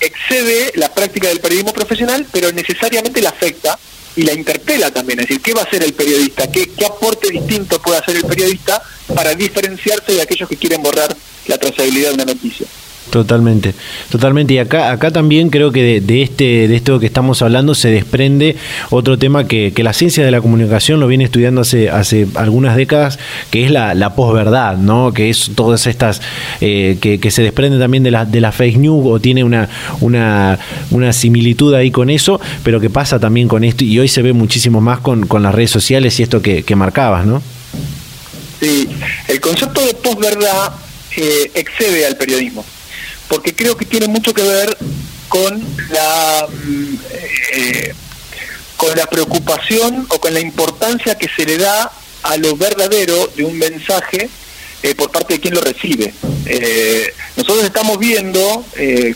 excede la práctica del periodismo profesional, pero necesariamente la afecta y la interpela también, es decir, ¿qué va a hacer el periodista? ¿Qué, qué aporte distinto puede hacer el periodista para diferenciarse de aquellos que quieren borrar la trazabilidad de una noticia? Totalmente, totalmente. Y acá, acá también creo que de, este, de esto que estamos hablando se desprende otro tema que, la ciencia de la comunicación lo viene estudiando hace, hace algunas décadas, que es la, la posverdad, ¿no? Que es todas estas eh, que, se desprende también de la, de la fake news o tiene una, una, una similitud ahí con eso, pero que pasa también con esto, y hoy se ve muchísimo más con, con las redes sociales y esto que, que marcabas, ¿no? Sí, el concepto de posverdad eh, excede al periodismo porque creo que tiene mucho que ver con la mm, eh, con la preocupación o con la importancia que se le da a lo verdadero de un mensaje eh, por parte de quien lo recibe. Eh, nosotros estamos viendo,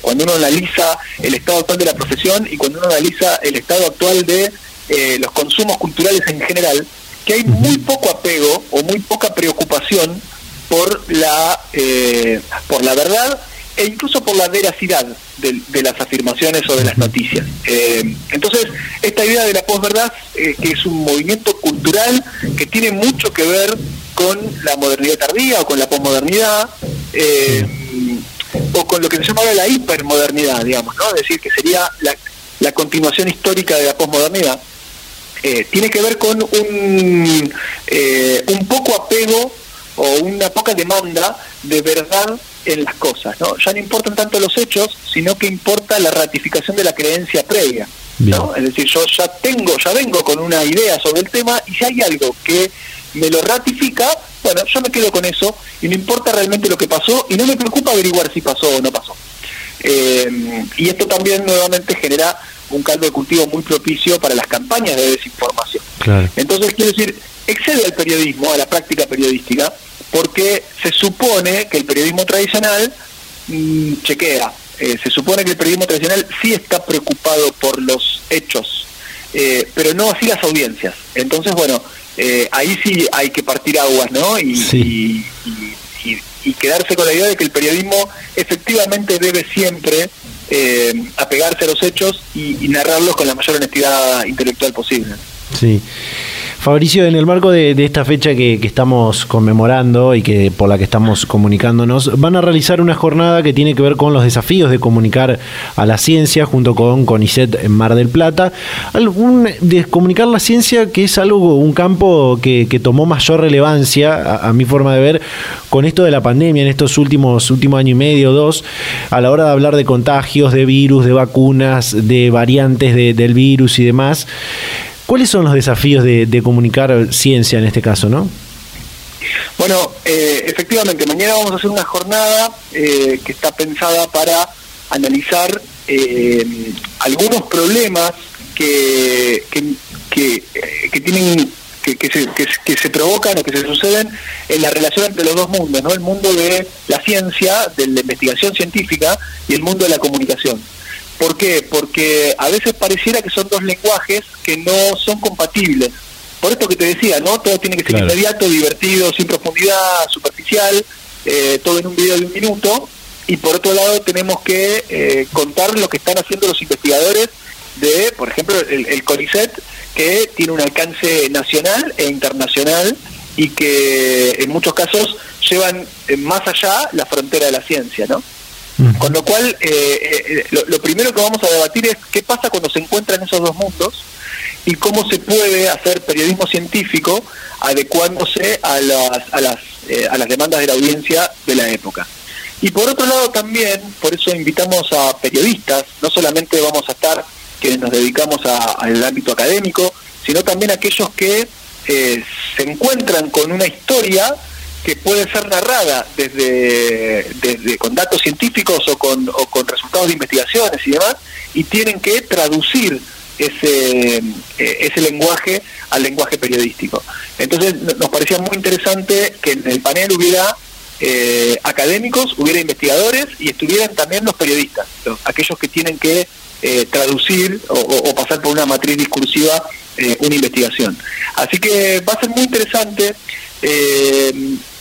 cuando uno analiza el estado actual de la profesión y cuando uno analiza el estado actual de los consumos culturales en general, que hay muy poco apego o muy poca preocupación por la, por la verdad e incluso por la veracidad de, las afirmaciones o de las noticias. Eh, entonces, esta idea de la posverdad, eh, que es un movimiento cultural que tiene mucho que ver con la modernidad tardía o con la posmodernidad, eh, o con lo que se llama la hipermodernidad, digamos, ¿no? Es decir, que sería la, la continuación histórica de la posmodernidad. tiene que ver con un, un poco apego o una poca demanda de verdad en las cosas, ¿no? Ya no importan tanto los hechos, sino que importa la ratificación de la creencia previa, ¿no? Es decir, yo ya tengo, ya vengo con una idea sobre el tema y si hay algo que me lo ratifica, bueno, yo me quedo con eso y no importa realmente lo que pasó y no me preocupa averiguar si pasó o no pasó. Eh, y esto también nuevamente genera un caldo de cultivo muy propicio para las campañas de desinformación. Entonces, quiero decir, excede al periodismo, a la práctica periodística, porque se supone que el periodismo tradicional mm, chequea, eh, se supone que el periodismo tradicional sí está preocupado por los hechos, eh, pero no así las audiencias. Entonces, bueno, eh, ahí sí hay que partir aguas, ¿no? Y, quedarse con la idea de que el periodismo efectivamente debe siempre apegarse a los hechos y, y narrarlos con la mayor honestidad intelectual posible. Sí. Fabricio, en el marco de, esta fecha que, estamos conmemorando y que por la que estamos comunicándonos, van a realizar una jornada que tiene que ver con los desafíos de comunicar a la ciencia junto con CONICET en Mar del Plata. de comunicar la ciencia que es algo, un campo que, tomó mayor relevancia, a, mi forma de ver, con esto de la pandemia en estos últimos, últimos año y medio, dos, a la hora de hablar de contagios, de virus, de vacunas, de variantes del virus y demás. ¿Cuáles son los desafíos de, comunicar ciencia en este caso, no? Bueno, eh, efectivamente, mañana vamos a hacer una jornada eh, que está pensada para analizar eh, algunos problemas que, que, tienen que, se, que, se provocan o que se suceden en la relación entre los dos mundos, ¿no? El mundo de la ciencia, de la investigación científica y el mundo de la comunicación. ¿Por qué? Porque a veces pareciera que son dos lenguajes que no son compatibles. Por esto que te decía, ¿no? Todo tiene que ser inmediato, divertido, sin profundidad, superficial, eh, todo en un video de un minuto. Y por otro lado tenemos que eh, contar lo que están haciendo los investigadores de, por ejemplo, el, el CONICET, que tiene un alcance nacional e internacional y que en muchos casos llevan eh, más allá la frontera de la ciencia, ¿no? Con lo cual, eh, eh, lo, primero que vamos a debatir es qué pasa cuando se encuentran esos dos mundos y cómo se puede hacer periodismo científico adecuándose a las, a las, eh, a las demandas de la audiencia de la época. Y por otro lado también, por eso invitamos a periodistas, no solamente vamos a estar quienes nos dedicamos al ámbito académico, sino también aquellos que eh, se encuentran con una historia que puede ser narrada desde, desde con datos científicos o con, o con resultados de investigaciones y demás, y tienen que traducir ese, eh, ese lenguaje al lenguaje periodístico. Entonces nos parecía muy interesante que en el panel hubiera eh, académicos, hubiera investigadores y estuvieran también los periodistas, aquellos que tienen que eh, traducir o, pasar por una matriz discursiva una investigación. Así que va a ser muy interesante.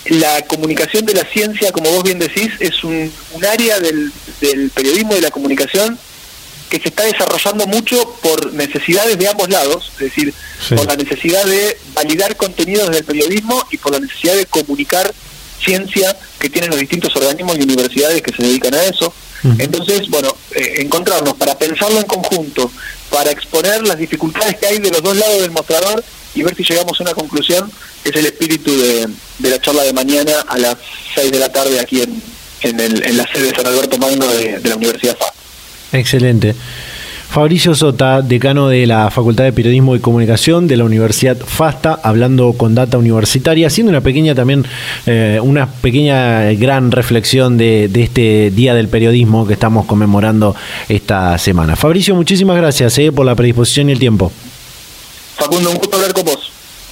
La comunicación de la ciencia, como vos bien decís, es un, un área del, del periodismo y de la comunicación que se está desarrollando mucho por necesidades de ambos lados, es decir, por la necesidad de validar contenidos del periodismo y por la necesidad de comunicar ciencia que tienen los distintos organismos y universidades que se dedican a eso. Entonces, bueno, eh, encontrarnos para pensarlo en conjunto, para exponer las dificultades que hay de los dos lados del mostrador y ver si llegamos a una conclusión, es el espíritu de, la charla de mañana a las 6 de la tarde aquí en, en, la sede de San Alberto Magno de, de la Universidad FA. Excelente. Fabricio Sota, decano de la Facultad de Periodismo y Comunicación de la Universidad FASTA, hablando con Data Universitaria, haciendo una pequeña también, eh, una pequeña gran reflexión de, este Día del Periodismo que estamos conmemorando esta semana. Fabricio, muchísimas gracias eh, por la predisposición y el tiempo. Facundo, un gusto.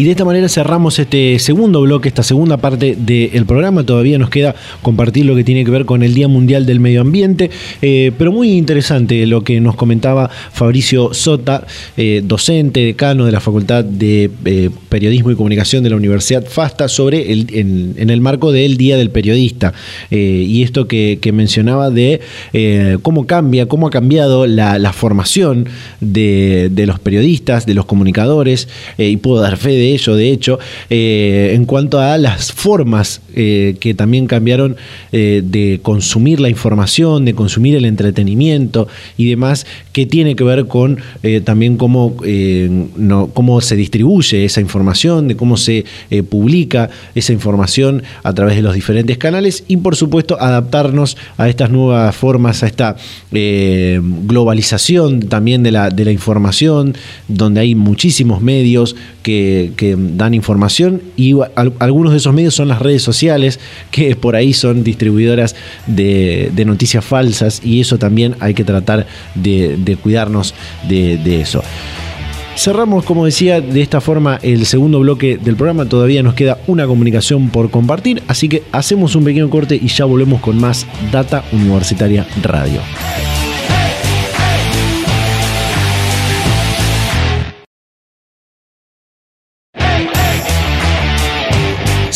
Y de esta manera cerramos este segundo bloque, esta segunda parte del programa. Todavía nos queda compartir lo que tiene que ver con el Día Mundial del Medio Ambiente, eh, pero muy interesante lo que nos comentaba Fabricio Sota, eh, docente, decano de la Facultad de eh, Periodismo y Comunicación de la Universidad FASTA, sobre en, el marco del Día del Periodista. y esto que, mencionaba de cómo cambia, cómo ha cambiado la, formación de, de, los periodistas, de los comunicadores, y puedo dar fe de ello, de hecho, eh, en cuanto a las formas eh, que también cambiaron eh, de consumir la información, de consumir el entretenimiento y demás, que tiene que ver con también cómo, cómo se distribuye esa información, de cómo se publica esa información a través de los diferentes canales y por supuesto adaptarnos a estas nuevas formas, a esta globalización también de la, de la información, donde hay muchísimos medios que, que, dan información y algunos de esos medios son las redes sociales que por ahí son distribuidoras de, noticias falsas y eso también hay que tratar de, cuidarnos de, eso. Cerramos, como decía, de esta forma el segundo bloque del programa. Todavía nos queda una comunicación por compartir, así que hacemos un pequeño corte y ya volvemos con más Data Universitaria Radio.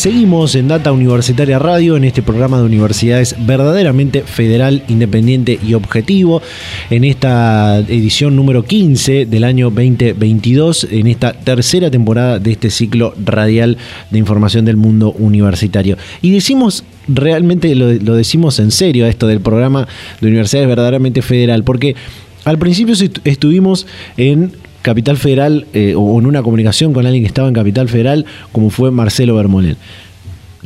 Seguimos en Data Universitaria Radio, en este programa de universidades verdaderamente federal, independiente y objetivo, en esta edición número 15 del año 2022, en esta tercera temporada de este ciclo radial de información del mundo universitario. Y decimos realmente lo, decimos en serio esto del programa de universidades verdaderamente federal, porque al principio estuvimos en Capital Federal eh, o en una comunicación con alguien que estaba en Capital Federal, como fue Marcelo Bermolén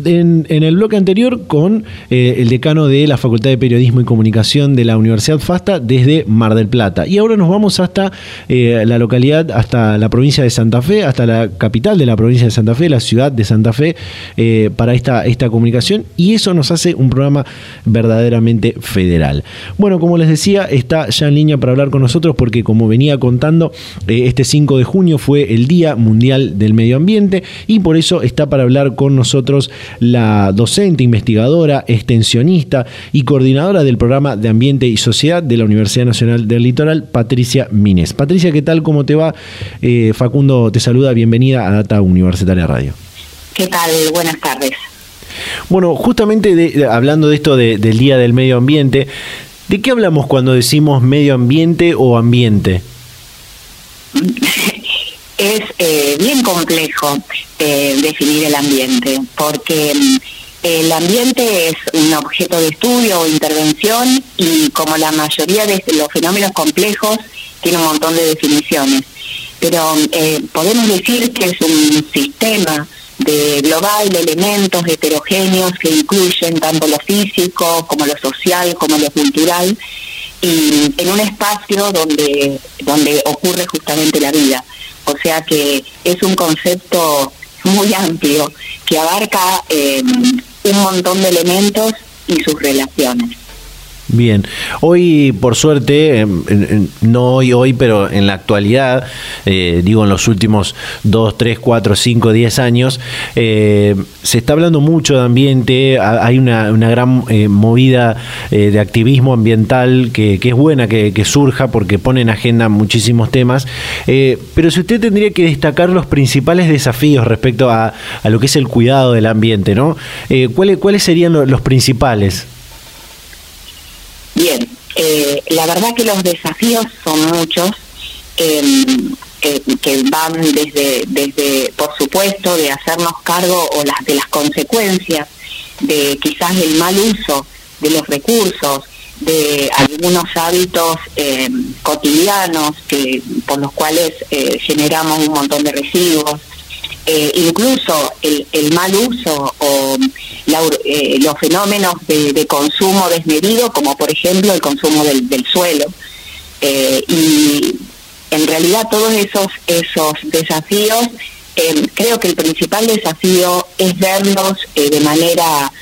en, el bloque anterior con eh, el decano de la Facultad de Periodismo y Comunicación de la Universidad FASTA desde Mar del Plata. Y ahora nos vamos hasta eh, la localidad, hasta la provincia de Santa Fe, hasta la capital de la provincia de Santa Fe, la ciudad de Santa Fe, eh, para esta, esta comunicación. Y eso nos hace un programa verdaderamente federal. Bueno, como les decía, está ya en línea para hablar con nosotros porque como venía contando, este 5 de junio fue el Día Mundial del Medio Ambiente y por eso está para hablar con nosotros la docente, investigadora, extensionista y coordinadora del programa de Ambiente y Sociedad de la Universidad Nacional del Litoral, Patricia Mines. Patricia, ¿qué tal? ¿Cómo te va? Eh, Facundo te saluda, bienvenida a Data Universitaria Radio. ¿Qué tal? Buenas tardes. Bueno, justamente hablando de esto del Día del Medio Ambiente, ¿de qué hablamos cuando decimos medio ambiente o ambiente? es eh, bien complejo eh, definir el ambiente, porque mm, el ambiente es un objeto de estudio o intervención y como la mayoría de los fenómenos complejos tiene un montón de definiciones. Pero eh, podemos decir que es un sistema de global de elementos heterogéneos que incluyen tanto lo físico como lo social como lo cultural y en un espacio donde donde ocurre justamente la vida o sea que es un concepto muy amplio que abarca eh, un montón de elementos y sus relaciones Bien, hoy por suerte, no hoy, hoy, pero en la actualidad, eh, digo en los últimos 2, 3, 4, 5, 10 años, eh, se está hablando mucho de ambiente, hay una, gran eh, movida de activismo ambiental que, es buena que, surja porque pone en agenda muchísimos temas, pero si usted tendría que destacar los principales desafíos respecto a, lo que es el cuidado del ambiente, ¿no? ¿cuáles, ¿Cuáles serían los principales? Bien, eh, la verdad que los desafíos son muchos, em, que van desde, desde, por supuesto, de hacernos cargo o las de las consecuencias de quizás el mal uso de los recursos, de algunos hábitos em, cotidianos que por los cuales eh, generamos un montón de residuos, eh, incluso el, mal uso o eh, los fenómenos de, consumo desmedido, como por ejemplo el consumo del, suelo. Eh, y en realidad todos esos, esos desafíos, creo que el principal desafío es verlos de manera,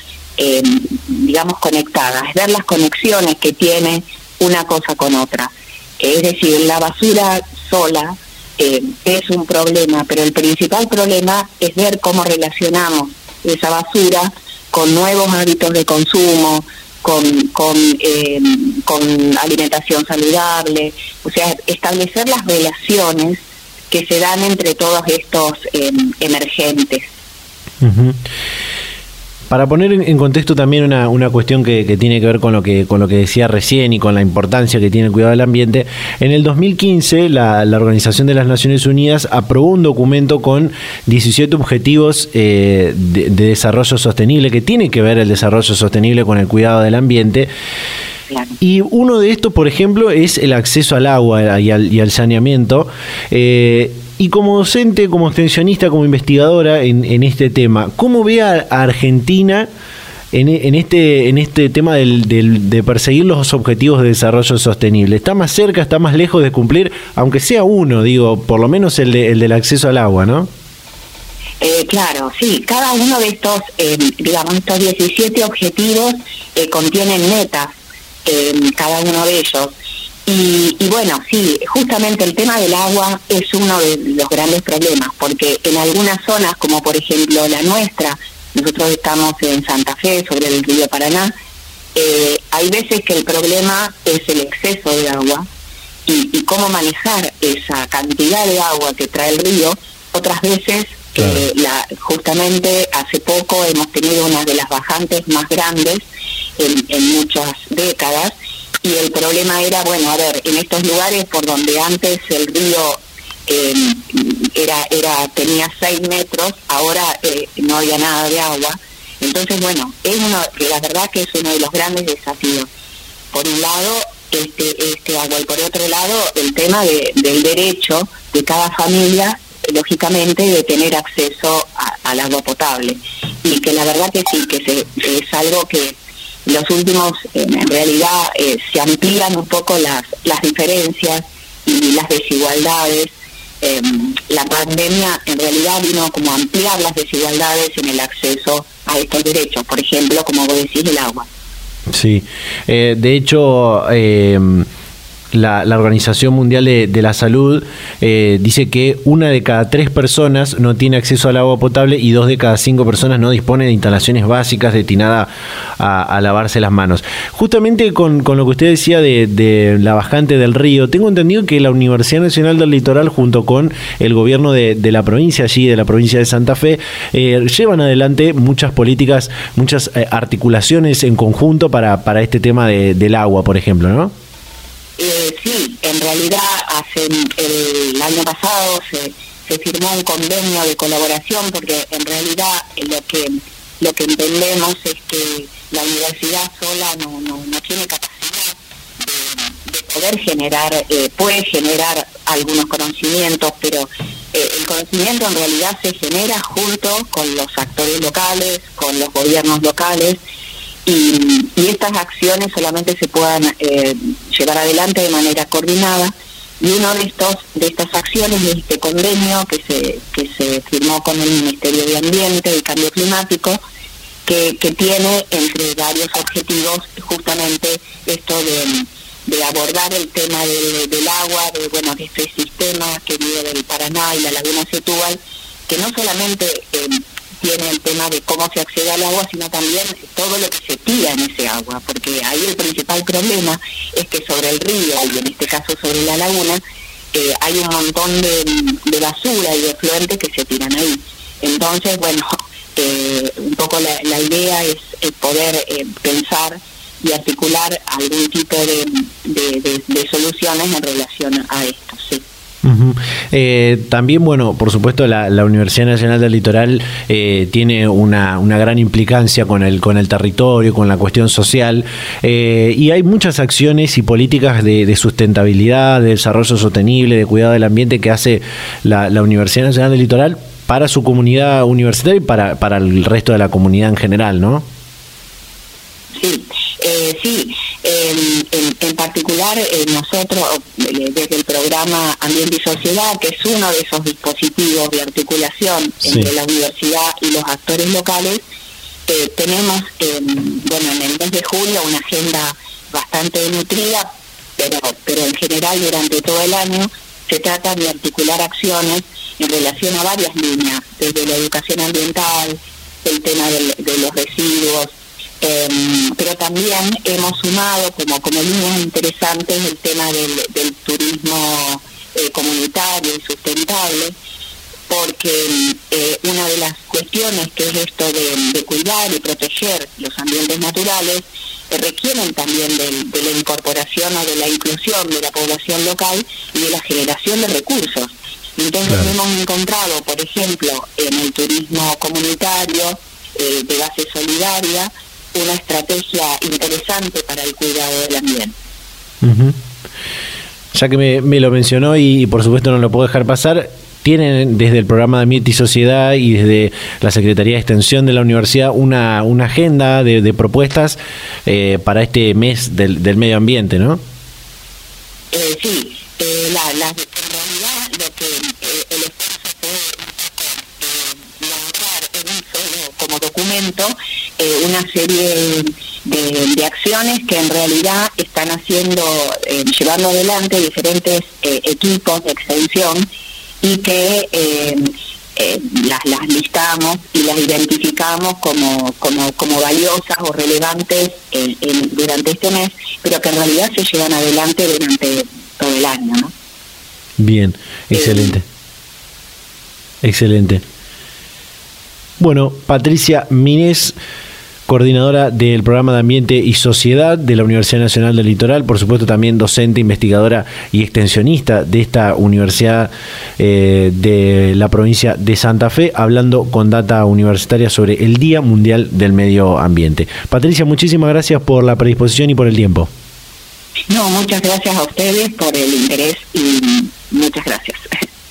digamos, conectada, es ver las conexiones que tiene una cosa con otra. Es decir, la basura sola eh, es un problema, pero el principal problema es ver cómo relacionamos esa basura con nuevos hábitos de consumo, con, con, eh, alimentación saludable, o sea, establecer las relaciones que se dan entre todos estos eh, emergentes. Para poner en contexto también una, una cuestión que, tiene que ver con lo que, con lo que decía recién y con la importancia que tiene el cuidado del ambiente, en el 2015 la, la Organización de las Naciones Unidas aprobó un documento con 17 objetivos eh, de, desarrollo sostenible, que tiene que ver el desarrollo sostenible con el cuidado del ambiente. Y uno de estos, por ejemplo, es el acceso al agua y al, y al saneamiento. Eh, y como docente, como extensionista, como investigadora en, este tema, ¿cómo ve a, Argentina en, este, en este tema de perseguir los objetivos de desarrollo sostenible? ¿Está más cerca, está más lejos de cumplir, aunque sea uno, digo, por lo menos el, el del acceso al agua, ¿no? Eh, claro, sí, cada uno de estos, eh, digamos, estos 17 objetivos eh, contienen metas, cada uno de ellos. Y, bueno, sí, justamente el tema del agua es uno de los grandes problemas, porque en algunas zonas, como por ejemplo la nuestra, nosotros estamos en Santa Fe, sobre el río Paraná, eh, hay veces que el problema es el exceso de agua y, cómo manejar esa cantidad de agua que trae el río. Otras veces, eh, la, justamente hace poco hemos tenido una de las bajantes más grandes en, en muchas décadas y el problema era, bueno, a ver, en estos lugares por donde antes el río em, era, era tenía 6 metros, ahora eh, no había nada de agua. Entonces, bueno, es uno, la verdad que es uno de los grandes desafíos. Por un lado, este, este agua y por otro lado, el tema de, del derecho de cada familia, lógicamente, de tener acceso al agua potable. Y que la verdad que sí, que se, es algo que los últimos, en realidad, eh, se amplían un poco las, las diferencias y las desigualdades. Em, la pandemia en realidad vino como a ampliar las desigualdades en el acceso a estos derechos, por ejemplo, como vos decís, el agua. Sí, eh, de hecho, eh, la, Organización Mundial de, la Salud eh, dice que una de cada tres personas no tiene acceso al agua potable y dos de cada cinco personas no dispone de instalaciones básicas destinadas a, lavarse las manos. Justamente con, lo que usted decía de, la bajante del río, tengo entendido que la Universidad Nacional del Litoral junto con el gobierno de, la provincia allí, de la provincia de Santa Fe, eh, llevan adelante muchas políticas, muchas eh, articulaciones en conjunto para, para este tema del agua, por ejemplo, ¿no? Realidad hace el año pasado se, se firmó un convenio de colaboración porque en realidad lo que lo que entendemos es que la universidad sola no, no, tiene capacidad de, poder generar, eh, puede generar algunos conocimientos, pero eh, el conocimiento en realidad se genera junto con los actores locales, con los gobiernos locales, y, estas acciones solamente se puedan eh, llevar adelante de manera coordinada. Y uno de estos de estas acciones es este convenio que se que se firmó con el Ministerio de Ambiente y Cambio Climático, que, tiene entre varios objetivos justamente esto de, abordar el tema del agua, de bueno de este sistema que vive del Paraná y la Laguna Setúbal, que no solamente eh, tiene el tema de cómo se accede al agua, sino también todo lo que se tira en ese agua, porque ahí el principal problema es que sobre el río, y en este caso sobre la laguna, eh, hay un montón de, de basura y de fluentes que se tiran ahí. Entonces, bueno, eh, un poco la, idea es, poder eh, pensar y articular algún tipo de, soluciones en relación a esto. Sí. Eh, también, bueno, por supuesto, la, Universidad Nacional del Litoral tiene una, gran implicancia con el, con el territorio, con la cuestión social, y hay muchas acciones y políticas de, sustentabilidad, de desarrollo sostenible, de cuidado del ambiente que hace la, la Universidad Nacional del Litoral para su comunidad universitaria y para, para el resto de la comunidad en general, ¿no? Sí, eh, sí. En, particular, eh, nosotros, eh, desde el programa Ambiente y Sociedad, que es uno de esos dispositivos de articulación entre la universidad y los actores locales, tenemos, bueno, en el mes de julio una agenda bastante nutrida, pero, pero en general durante todo el año se trata de articular acciones en relación a varias líneas, desde la educación ambiental, el tema de los residuos, em, pero también hemos sumado como, como líneas interesantes el tema del, turismo eh, comunitario y sustentable, porque eh, una de las cuestiones que es esto de, cuidar y proteger los ambientes naturales eh, requieren también de, la incorporación o de la inclusión de la población local y de la generación de recursos. Entonces hemos encontrado, por ejemplo, en el turismo comunitario eh, de base solidaria, una estrategia interesante para el cuidado del ambiente. Ya que me, lo mencionó y, por supuesto no lo puedo dejar pasar, tienen desde el programa de Ambiente y Sociedad y desde la Secretaría de Extensión de la Universidad una, una agenda de, propuestas eh, para este mes del, del medio ambiente, ¿no? Eh, sí, eh, la, la, una serie de, acciones que en realidad están haciendo, eh, llevando adelante diferentes equipos de extensión y que las, las listamos y las identificamos como, como, como valiosas o relevantes durante este mes, pero que en realidad se llevan adelante durante todo el año, ¿no? Bien, excelente. Excelente. Bueno, Patricia Minés, coordinadora del programa de Ambiente y Sociedad de la Universidad Nacional del Litoral, por supuesto también docente, investigadora y extensionista de esta universidad eh, de la provincia de Santa Fe, hablando con Data Universitaria sobre el Día Mundial del Medio Ambiente. Patricia, muchísimas gracias por la predisposición y por el tiempo. No, muchas gracias a ustedes por el interés y muchas gracias.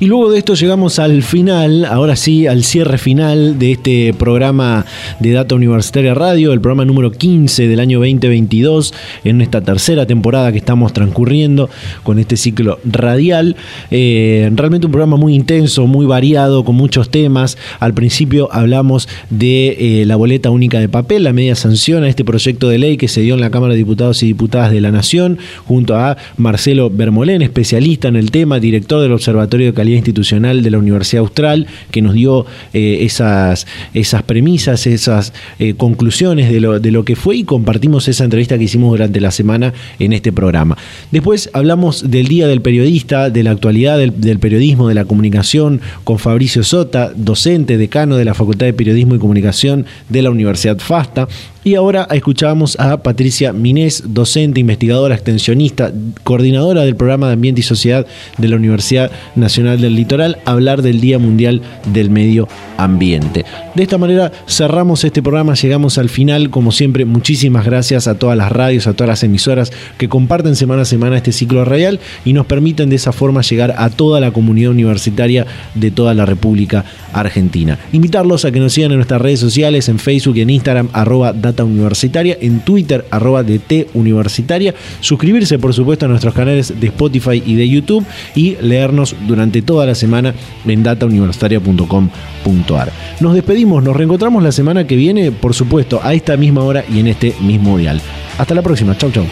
Y luego de esto llegamos al final, ahora sí, al cierre final de este programa de Data Universitaria Radio, el programa número 15 del año 2022, en esta tercera temporada que estamos transcurriendo con este ciclo radial. Eh, realmente un programa muy intenso, muy variado, con muchos temas. Al principio hablamos de eh, la boleta única de papel, la media sanción a este proyecto de ley que se dio en la Cámara de Diputados y Diputadas de la Nación, junto a Marcelo Bermolén, especialista en el tema, director del Observatorio de Calidad institucional de la Universidad Austral, que nos dio eh, esas, esas premisas, esas eh, conclusiones de lo, de lo que fue y compartimos esa entrevista que hicimos durante la semana en este programa. Después hablamos del Día del Periodista, de la actualidad del, del periodismo, de la comunicación, con Fabricio Sota, docente, decano de la Facultad de Periodismo y Comunicación de la Universidad FASTA. Y ahora escuchábamos a Patricia Minés, docente, investigadora, extensionista, coordinadora del programa de Ambiente y Sociedad de la Universidad Nacional del Litoral, hablar del Día Mundial del Medio Ambiente. De esta manera cerramos este programa, llegamos al final. Como siempre, muchísimas gracias a todas las radios, a todas las emisoras que comparten semana a semana este ciclo radial y nos permiten de esa forma llegar a toda la comunidad universitaria de toda la República Argentina. Invitarlos a que nos sigan en nuestras redes sociales, en Facebook y en Instagram, arroba Universitaria, en Twitter, arroba DT Universitaria, suscribirse por supuesto a nuestros canales de Spotify y de YouTube y leernos durante toda la semana en datauniversitaria.com.ar. Nos despedimos, nos reencontramos la semana que viene, por supuesto, a esta misma hora y en este mismo dial. Hasta la próxima, chau chau.